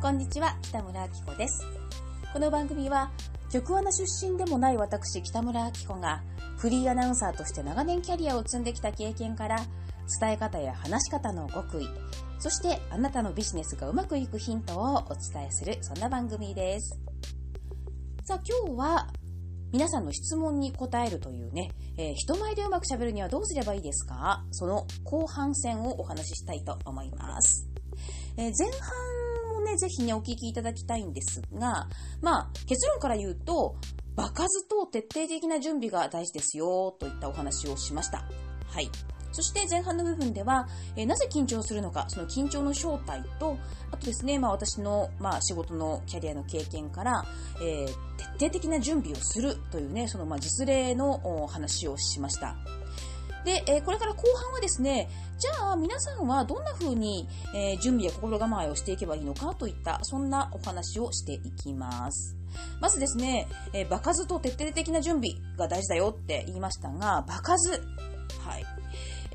こんにちは、北村明子です。この番組は、局アナ出身でもない私、北村明子が、フリーアナウンサーとして長年キャリアを積んできた経験から、伝え方や話し方の極意、そしてあなたのビジネスがうまくいくヒントをお伝えする、そんな番組です。さあ、今日は、皆さんの質問に答えるというね、えー人前でうまく喋るにはどうすればいいですか？その後半戦をお話ししたいと思います。えー前半ね、ぜひね、お聞きいただきたいんですが、まあ、結論から言うと、場数と徹底的な準備が大事ですよ、といったお話をしました。はい。そして前半の部分では、えーなぜ緊張するのか、その緊張の正体と、あとですね、まあ私の、まあ仕事のキャリアの経験から、えー徹底的な準備をするというね、そのまあ実例のお話をしました。で、えーこれから後半はですね、じゃあ皆さんはどんな風に、えー準備や心構えをしていけばいいのかといった、そんなお話をしていきます。まずですね、えー場数と徹底的な準備が大事だよって言いましたが、場数。はい。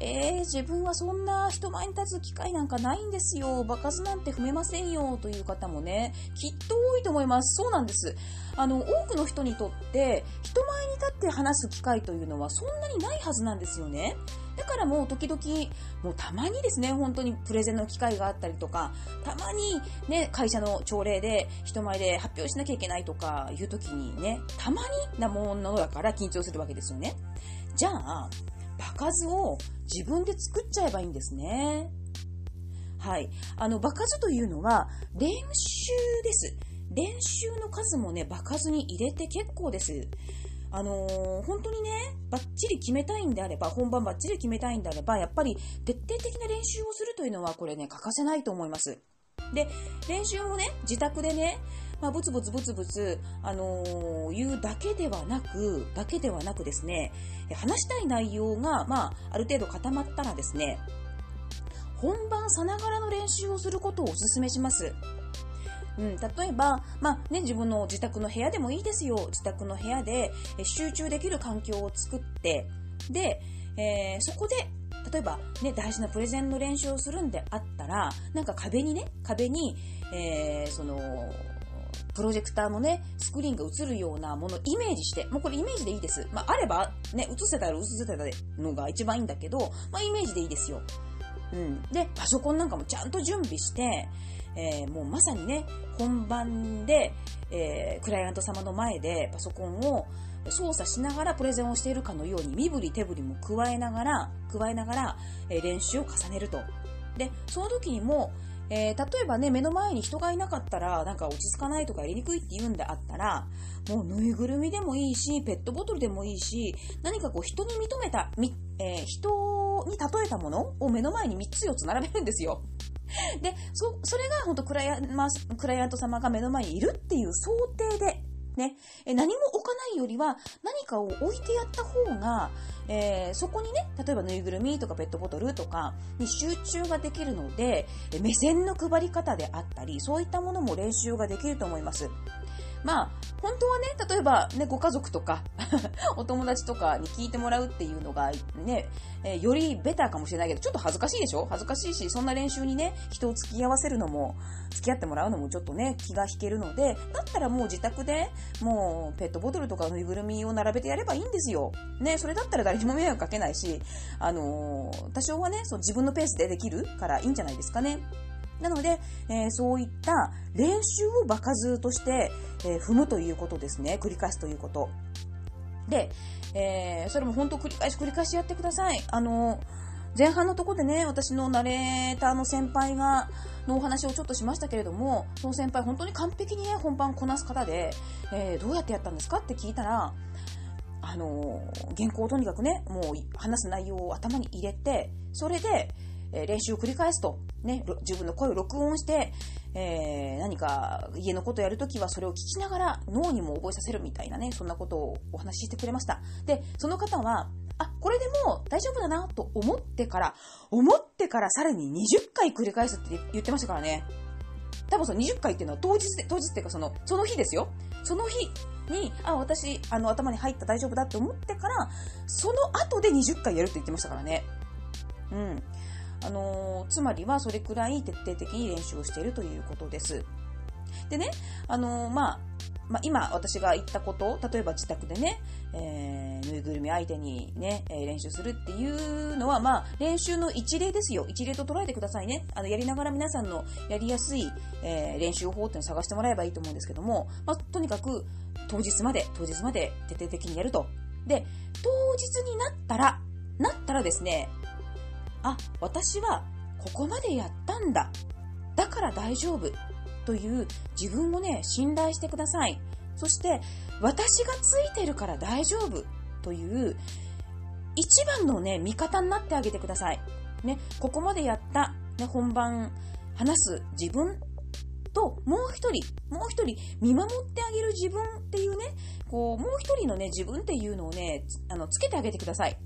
えー、自分はそんな人前に立つ機会なんかないんですよ。場数なんて踏めませんよ。という方もね、きっと多いと思います。そうなんです。あの、多くの人にとって、人前に立って話す機会というのはそんなにないはずなんですよね。だからもう時々、もうたまにですね、本当にプレゼンの機会があったりとか、たまにね、会社の朝礼で人前で発表しなきゃいけないとかいう時にね、たまになものだから緊張するわけですよね。じゃあ、場数を自分で作っちゃえばいいんですね。はい。あの、場数というのは練習です。練習の数もね、場数に入れて結構です。あのー本当にね、バッチリ決めたいんであれば、本番バッチリ決めたいんであれば、やっぱり徹底的な練習をするというのは、これね、欠かせないと思います。で、練習もね、自宅でね、まあ、ブツブツブツブツ、あのー言うだけではなく、だけではなくですね、話したい内容が、まあ、ある程度固まったらですね、本番さながらの練習をすることをお勧めします。うん、例えば、まあね、自分の自宅の部屋でもいいですよ。自宅の部屋で集中できる環境を作って、で、えーそこで、例えばね、大事なプレゼンの練習をするんであったら、なんか壁にね、壁に、えーその、プロジェクターのね、スクリーンが映るようなものをイメージして、もうこれイメージでいいです。まあ、あれば、ね、映せたら映せたのが一番いいんだけど、まあ、イメージでいいですよ。うん。で、パソコンなんかもちゃんと準備して、えーもうまさにね、本番で、えークライアント様の前でパソコンを操作しながらプレゼンをしているかのように身振り手振りも加えながら、加えながら、えー練習を重ねると。で、その時にも、えー例えばね、目の前に人がいなかったら、なんか落ち着かないとかやりにくいって言うんであったら、もうぬいぐるみでもいいし、ペットボトルでもいいし、何かこう人に認めた、みえー人に例えたものを目の前に3つ4つ並べるんですよ。で、そ、それが本当クライアン、まあ、クライアント様が目の前にいるっていう想定で、ね、え何も置かないよりは何かを置いてやった方が、えーそこにね、例えばぬいぐるみとかペットボトルとかに集中ができるので、目線の配り方であったり、そういったものも練習ができると思います。まあ、本当はね、例えばね、ご家族とか、お友達とかに聞いてもらうっていうのがね、えーよりベターかもしれないけど、ちょっと恥ずかしいでしょ？恥ずかしいし、そんな練習にね、人を付き合わせるのも、付き合ってもらうのもちょっとね、気が引けるので、だったらもう自宅で、もうペットボトルとかぬいぐるみを並べてやればいいんですよ。ね、それだったら誰にも迷惑かけないし、あのー多少はね、そう自分のペースでできるからいいんじゃないですかね。なので、えーそういった練習を場数として、えー踏むということですね。繰り返すということ。で、えーそれも本当繰り返し繰り返しやってください。あの前半のところでね、私のナレーターの先輩が、のお話をちょっとしましたけれども、その先輩本当に完璧にね、本番こなす方で、えーどうやってやったんですかって聞いたら、あの原稿をとにかくね、もう話す内容を頭に入れて、それで、え練習を繰り返すと。ね、自分の声を録音して、えー何か家のことやるときはそれを聞きながら脳にも覚えさせるみたいなね、そんなことをお話ししてくれました。で、その方は、あ、これでもう大丈夫だなと思ってから、思ってからさらに20回繰り返すって言ってましたからね。多分その20回っていうのは当日で、当日っていうかその、その日ですよ。その日に、あ、私、あの、頭に入った大丈夫だって思ってから、その後で20回やるって言ってましたからね。うん。あのーつまりはそれくらい徹底的に練習をしているということです。でね、あのー、まあ、まあ、今私が言ったこと、例えば自宅でね、えー、ぬいぐるみ相手にね、えー、練習するっていうのは、まあ、練習の一例ですよ。一例と捉えてくださいね。あの、やりながら皆さんのやりやすい、えー、練習法っていうのを探してもらえばいいと思うんですけども、まあ、とにかく、当日まで、当日まで徹底的にやると。で、当日になったら、なったらですね、あ、私はここまでやったんだ。だから大丈夫。という自分をね、信頼してください。そして、私がついてるから大丈夫という一番のね、味方になってあげてください。ね、ここまでやった、ね、本番話す自分と、もう一人、もう一人見守ってあげる自分っていうね、こう、もう一人のね、自分っていうのをね、あの、つけてあげてください。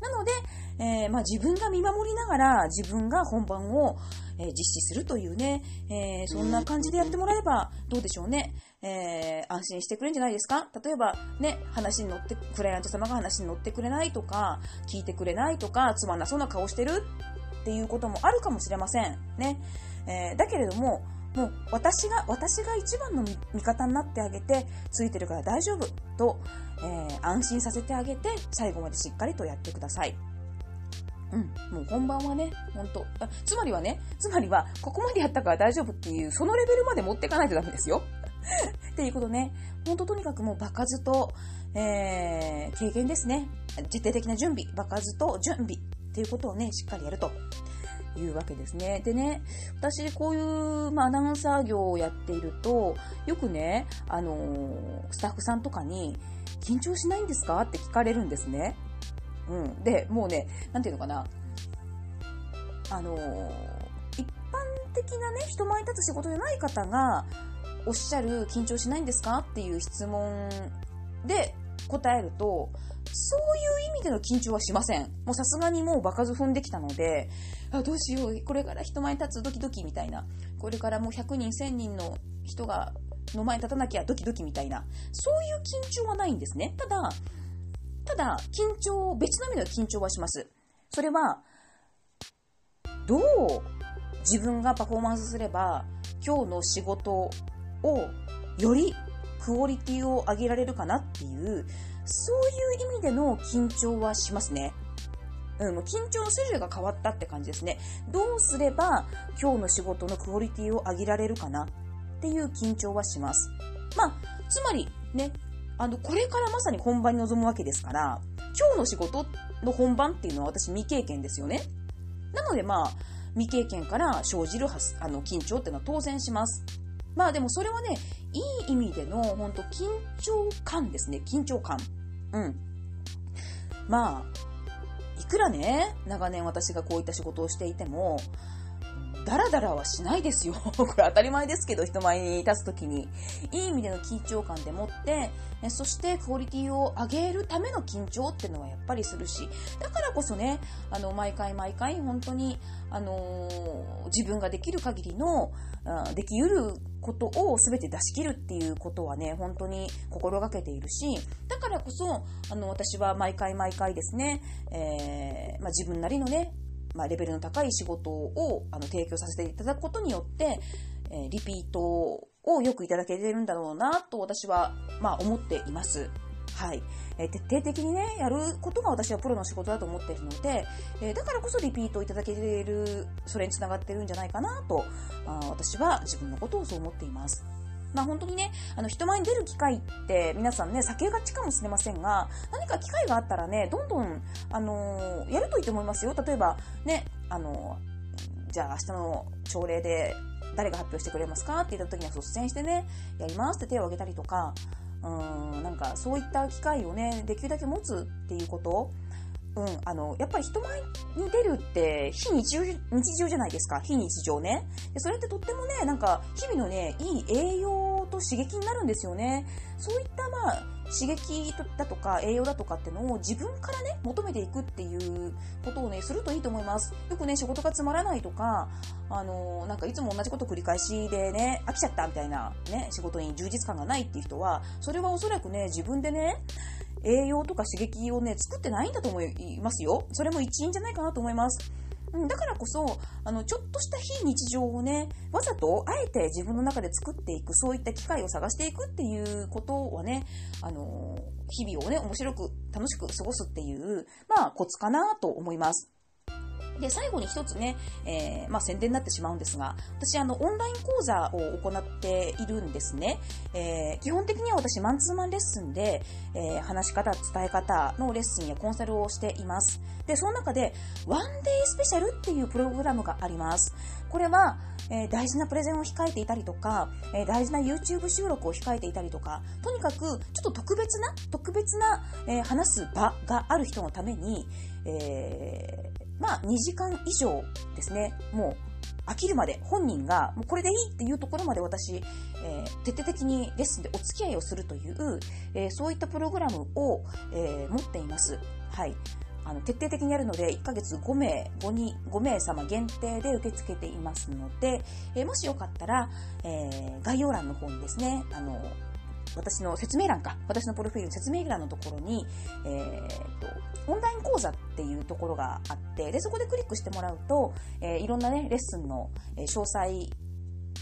なので、えー、まあ、自分が見守りながら自分が本番を、えー、実施するというね、えー、そんな感じでやってもらえばどうでしょうね。え安心してくれるんじゃないですか例えば、ね、話に乗って、クライアント様が話に乗ってくれないとか、聞いてくれないとか、つまんなそうな顔してるっていうこともあるかもしれません。ね。えだけれども、もう私が、私が一番の味方になってあげて、ついてるから大丈夫と、えー、安心させてあげて、最後までしっかりとやってください。うん。もう本番はね、本当あつまりはね、つまりは、ここまでやったから大丈夫っていう、そのレベルまで持っていかないとダメですよ。っていうことね、ほんととにかくもう場数と、えー、経験ですね。徹底的な準備、場数と準備っていうことをね、しっかりやると。いうわけですね。でね、私、こういう、まあ、アナウンサー業をやっていると、よくね、あのー、スタッフさんとかに、緊張しないんですか？って聞かれるんですね。うん。で、もうね、なんていうのかな。あのー、一般的なね、人前立つ仕事じゃない方が、おっしゃる緊張しないんですか？っていう質問で答えると、そういう意味での緊張はしません。もうさすがにもう場数踏んできたので、あ、どうしよう、これから人前に立つドキドキみたいな。これからもう100人、1000人の人が、の前に立たなきゃドキドキみたいな。そういう緊張はないんですね。ただ、ただ、緊張、別の意味での緊張はします。それは、どう自分がパフォーマンスすれば、今日の仕事をよりクオリティを上げられるかなっていう、そういう意味での緊張はしますね。うん、もう緊張の種類が変わったって感じですね。どうすれば今日の仕事のクオリティを上げられるかなっていう緊張はします。まあ、つまりね、あの、これからまさに本番に臨むわけですから、今日の仕事の本番っていうのは私未経験ですよね。なのでまあ、未経験から生じるあの緊張っていうのは当然します。まあでもそれはね、いい意味での、本当緊張感ですね。緊張感。うん。まあ、いくらね、長年私がこういった仕事をしていても、ダラダラはしないですよ。これ当たり前ですけど、人前に立つときに。いい意味での緊張感でもって、そしてクオリティを上げるための緊張っていうのはやっぱりするし、だからこそね、あの、毎回毎回本当に、あのー、自分ができる限りの、できうることを全て出し切るっていうことはね、本当に心がけているし、だからこそ、あの、私は毎回毎回ですね、えー、まあ、自分なりのね、まあ、レベルの高い仕事をあの提供させていただくことによって、えー、リピートをよくいただけてるんだろうなと私は、まあ、思っています。はい。えー、徹底的にね、やることが私はプロの仕事だと思っているので、えー、だからこそリピートをいただける、それにつながってるんじゃないかなと、あ私は自分のことをそう思っています。まあ本当にね、あの人前に出る機会って皆さんね、避けがちかもしれませんが、何か機会があったらね、どんどん、あの、やるといいと思いますよ。例えば、ね、あの、じゃあ明日の朝礼で誰が発表してくれますかって言った時には率先してね、やりますって手を挙げたりとか、うん、なんかそういった機会をね、できるだけ持つっていうことうん、あの、やっぱり人前に出るって非日常、日常じゃないですか。非日常ね。でそれってとってもね、なんか、日々のね、いい栄養と刺激になるんですよね。そういったまあ、刺激だとか栄養だとかってのを自分からね、求めていくっていうことをね、するといいと思います。よくね、仕事がつまらないとか、あの、なんかいつも同じこと繰り返しでね、飽きちゃったみたいなね、仕事に充実感がないっていう人は、それはおそらくね、自分でね、栄養とか刺激をね、作ってないんだと思いますよ。それも一因じゃないかなと思います。うんだからこそ、あの、ちょっとした非日常をね、わざと、あえて自分の中で作っていく、そういった機会を探していくっていうことはね、あの、日々をね、面白く、楽しく過ごすっていう、まあ、コツかなと思います。で、最後に一つね、えー、まあ、宣伝になってしまうんですが、私、あの、オンライン講座を行っているんですね。えー、基本的には私、マンツーマンレッスンで、えー、話し方、伝え方のレッスンやコンサルをしています。で、その中で、ワンデースペシャルっていうプログラムがあります。これは、えー、大事なプレゼンを控えていたりとか、えー、大事な YouTube 収録を控えていたりとか、とにかく、ちょっと特別な、特別な、えー、話す場がある人のために、えまあ、2時間以上ですね、もう飽きるまで本人がもうこれでいいっていうところまで私、えー、徹底的にレッスンでお付き合いをするという、えー、そういったプログラムを、え、持っています。はい。あの、徹底的にやるので、1ヶ月5名、5人、5名様限定で受け付けていますので、えもしよかったら、え概要欄の方にですね、あの、私の説明欄か、私のプロフィールの説明欄のところに、えー、と、オンライン講座っていうところがあって、で、そこでクリックしてもらうと、えー、いろんなね、レッスンの詳細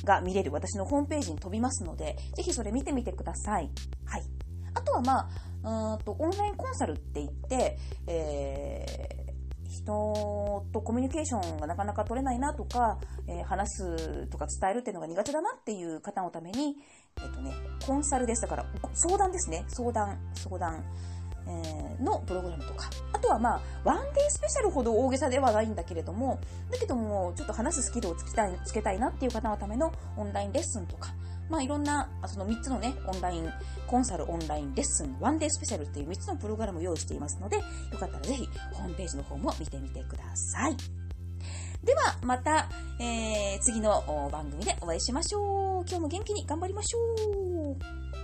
が見れる私のホームページに飛びますので、ぜひそれ見てみてください。はい。あとはまあ、うんと、オンラインコンサルって言って、えー人とコミュニケーションがなかなか取れないなとか、えー、話すとか伝えるっていうのが苦手だなっていう方のために、えっ、ー、とね、コンサルです。だから、相談ですね。相談、相談。えー、のプログラムとか。あとはまあ、ワンデースペシャルほど大げさではないんだけれども、だけども、ちょっと話すスキルをつけたい、つけたいなっていう方のためのオンラインレッスンとか、まあ、いろんな、その3つのね、オンライン、コンサルオンラインレッスン、ワンデースペシャルっていう3つのプログラムを用意していますので、よかったらぜひ、ホームページの方も見てみてください。では、また、えー、次の番組でお会いしましょう。今日も元気に頑張りましょう。